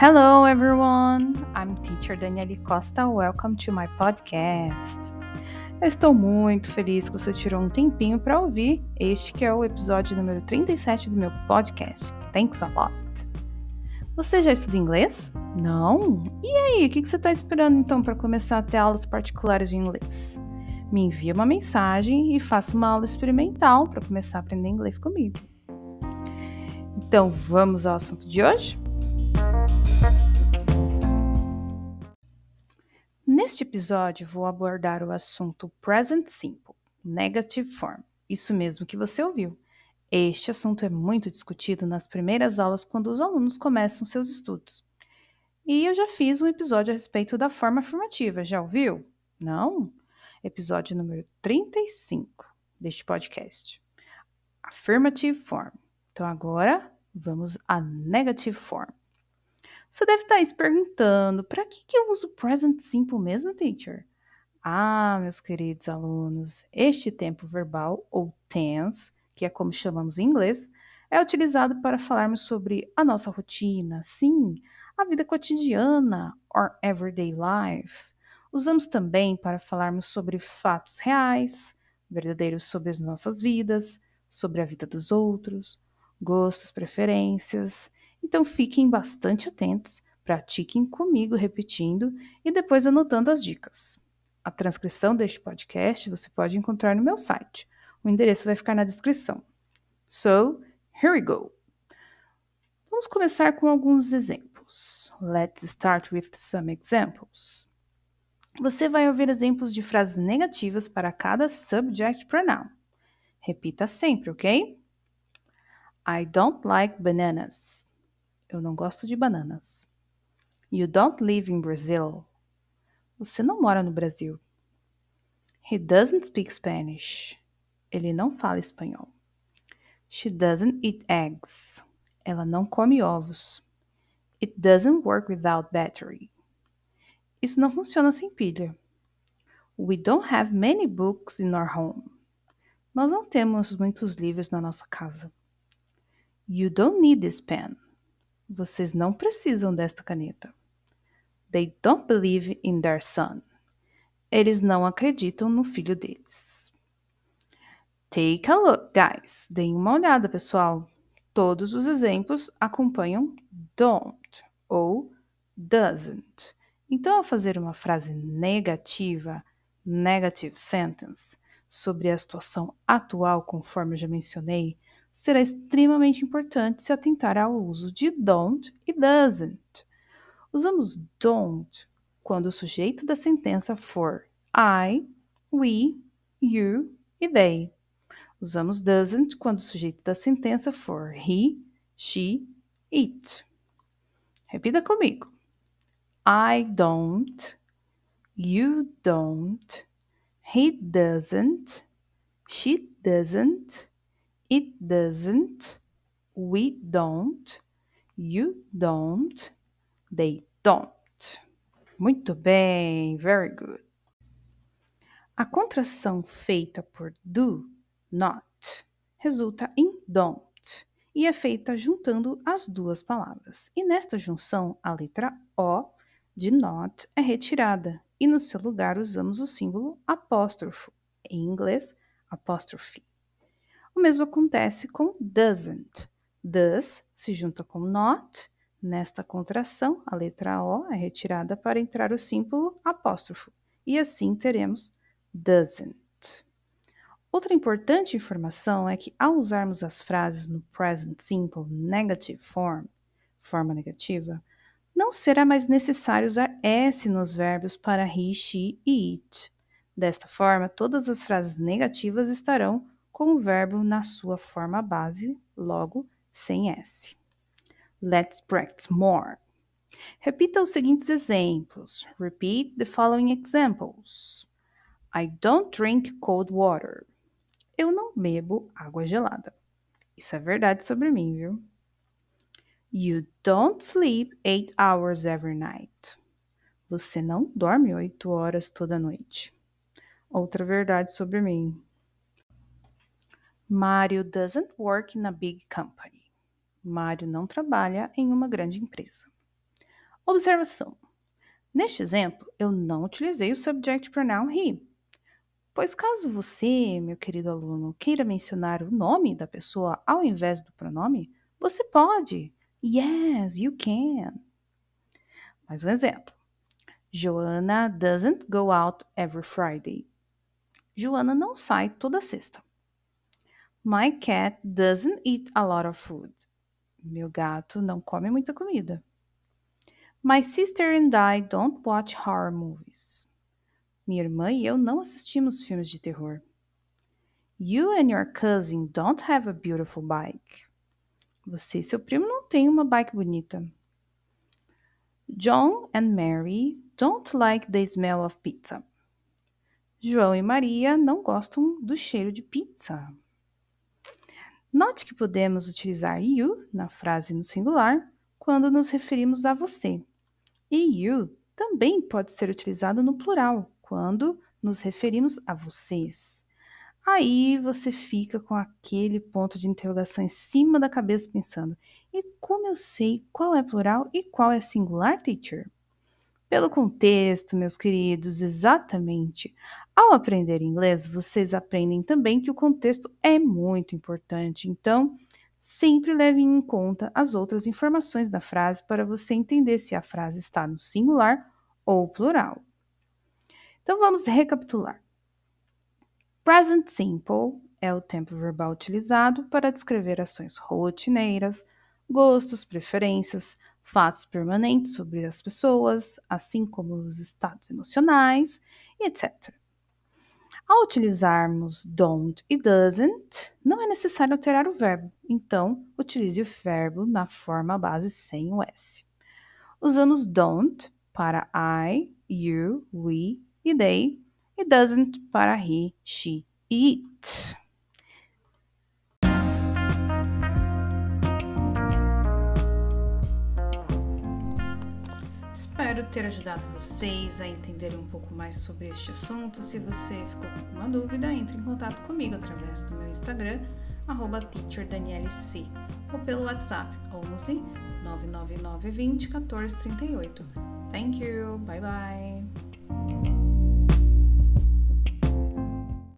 Hello, everyone. I'm teacher Daniele Costa. Welcome to my podcast. Eu estou muito feliz que você tirou um tempinho para ouvir este que é o episódio número 37 do meu podcast. Thanks a lot. Você já estuda inglês? Não? E aí, o que você está esperando então para começar a ter aulas particulares de inglês? Me envia uma mensagem e faça uma aula experimental para começar a aprender inglês comigo. Então, vamos ao assunto de hoje? Neste episódio, vou abordar o assunto Present Simple, Negative Form. Isso mesmo que você ouviu. Este assunto é muito discutido nas primeiras aulas quando os alunos começam seus estudos. E eu já fiz um episódio a respeito da forma afirmativa, já ouviu? Não? Episódio número 35 deste podcast. Affirmative Form. Então agora vamos à Negative Form. Você deve estar se perguntando: para que, que eu uso present simple mesmo, teacher? Ah, meus queridos alunos, este tempo verbal, ou tense, que é como chamamos em inglês, é utilizado para falarmos sobre a nossa rotina, sim, a vida cotidiana, or everyday life. Usamos também para falarmos sobre fatos reais, verdadeiros sobre as nossas vidas, sobre a vida dos outros, gostos, preferências então fiquem bastante atentos, pratiquem comigo repetindo e depois anotando as dicas. A transcrição deste podcast você pode encontrar no meu site. O endereço vai ficar na descrição. So, here we go. Vamos começar com alguns exemplos. Let's start with some examples. Você vai ouvir exemplos de frases negativas para cada subject pronoun. Repita sempre, ok? I don't like bananas. Eu não gosto de bananas. You don't live in Brazil. Você não mora no Brasil. He doesn't speak Spanish. Ele não fala espanhol. She doesn't eat eggs. Ela não come ovos. It doesn't work without battery. Isso não funciona sem pilha. We don't have many books in our home. Nós não temos muitos livros na nossa casa. You don't need this pen. Vocês não precisam desta caneta. They don't believe in their son. Eles não acreditam no filho deles. Take a look, guys. Deem uma olhada, pessoal. Todos os exemplos acompanham don't ou doesn't. Então, ao fazer uma frase negativa, negative sentence, sobre a situação atual, conforme eu já mencionei, será extremamente importante se atentar ao uso de don't e doesn't. Usamos don't quando o sujeito da sentença for I, we, you e they. Usamos doesn't quando o sujeito da sentença for he, she, it. Repita comigo. I don't, you don't, he doesn't, she doesn't, It doesn't. We don't. You don't. They don't. Muito bem, very good. A contração feita por do, not, resulta em don't e é feita juntando as duas palavras. E nesta junção, a letra O de not é retirada e no seu lugar usamos o símbolo apóstrofo, em inglês, apóstrofe. O mesmo acontece com doesn't. Does se junta com not. Nesta contração, a letra O é retirada para entrar o símbolo apóstrofo. E assim teremos doesn't. Outra importante informação é que ao usarmos as frases no present simple negative form, forma negativa, não será mais necessário usar S nos verbos para he, she e it. Desta forma, todas as frases negativas estarão com o verbo na sua forma base, logo sem S. Let's practice more. Repita os seguintes exemplos. Repeat the following examples. I don't drink cold water. Eu não bebo água gelada. Isso é verdade sobre mim, viu? You don't sleep eight hours every night. Você não dorme oito horas toda noite. Outra verdade sobre mim. Mário doesn't work in a big company. Mário não trabalha em uma grande empresa. Observação: Neste exemplo, eu não utilizei o subject pronoun he, pois caso você, meu querido aluno, queira mencionar o nome da pessoa ao invés do pronome, você pode. Yes, you can. Mais um exemplo. Joanna doesn't go out every Friday. Joana não sai toda sexta. My cat doesn't eat a lot of food. Meu gato não come muita comida. My sister and I don't watch horror movies. Minha irmã e eu não assistimos filmes de terror. You and your cousin don't have a beautiful bike. Você e seu primo não têm uma bike bonita. John and Mary don't like the smell of pizza. João e Maria não gostam do cheiro de pizza. Note que podemos utilizar you na frase no singular quando nos referimos a você. E you também pode ser utilizado no plural quando nos referimos a vocês. Aí você fica com aquele ponto de interrogação em cima da cabeça pensando: e como eu sei qual é plural e qual é singular, teacher? Pelo contexto, meus queridos, exatamente. Ao aprender inglês, vocês aprendem também que o contexto é muito importante. Então, sempre leve em conta as outras informações da frase para você entender se a frase está no singular ou plural. Então, vamos recapitular. Present simple é o tempo verbal utilizado para descrever ações rotineiras, gostos, preferências, fatos permanentes sobre as pessoas, assim como os estados emocionais, etc. Ao utilizarmos don't e doesn't, não é necessário alterar o verbo, então utilize o verbo na forma base sem o S. Usamos don't para I, you, we e they, e doesn't para he, she e it. Espero ter ajudado vocês a entenderem um pouco mais sobre este assunto. Se você ficou com alguma dúvida, entre em contato comigo através do meu Instagram, teacherdanielec, ou pelo WhatsApp 11 999 20 14 38. Thank you, bye bye!